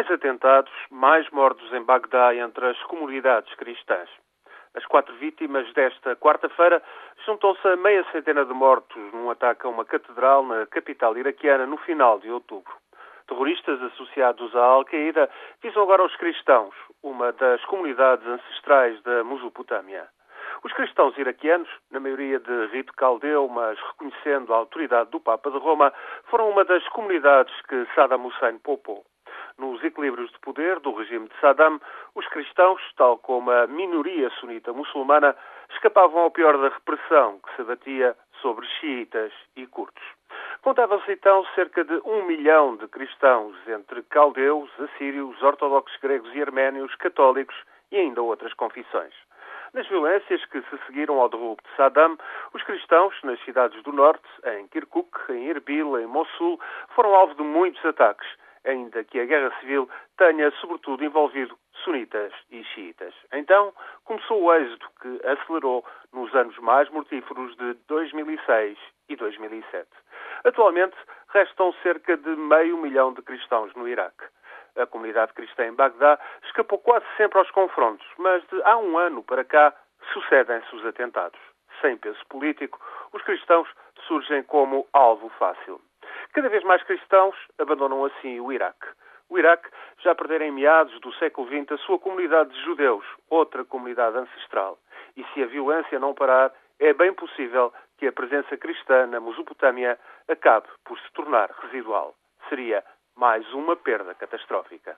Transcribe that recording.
Mais atentados, mais mortos em Bagdá entre as comunidades cristãs. As quatro vítimas desta quarta-feira juntam-se a meia centena de mortos num ataque a uma catedral na capital iraquiana no final de outubro. Terroristas associados à Al-Qaeda visam agora os cristãos, uma das comunidades ancestrais da Mesopotâmia. Os cristãos iraquianos, na maioria de rito caldeu, mas reconhecendo a autoridade do Papa de Roma, foram uma das comunidades que Saddam Hussein poupou. Nos equilíbrios de poder do regime de Saddam, os cristãos, tal como a minoria sunita muçulmana, escapavam ao pior da repressão que se abatia sobre xiitas e curtos. Contavam-se então cerca de um milhão de cristãos, entre caldeus, assírios, ortodoxos gregos e arménios, católicos e ainda outras confissões. Nas violências que se seguiram ao derrubo de Saddam, os cristãos nas cidades do norte, em Kirkuk, em Erbil, em Mossul, foram alvo de muitos ataques, ainda que a guerra civil tenha sobretudo envolvido sunitas e xiitas. Então começou o êxodo que acelerou nos anos mais mortíferos de 2006 e 2007. Atualmente restam cerca de meio milhão de cristãos no Iraque. A comunidade cristã em Bagdá escapou quase sempre aos confrontos, mas de há um ano para cá sucedem-se os atentados. Sem peso político, os cristãos surgem como alvo fácil. Cada vez mais cristãos abandonam assim o Iraque. O Iraque já perdera em meados do século XX a sua comunidade de judeus, outra comunidade ancestral. E se a violência não parar, é bem possível que a presença cristã na Mesopotâmia acabe por se tornar residual. Seria mais uma perda catastrófica.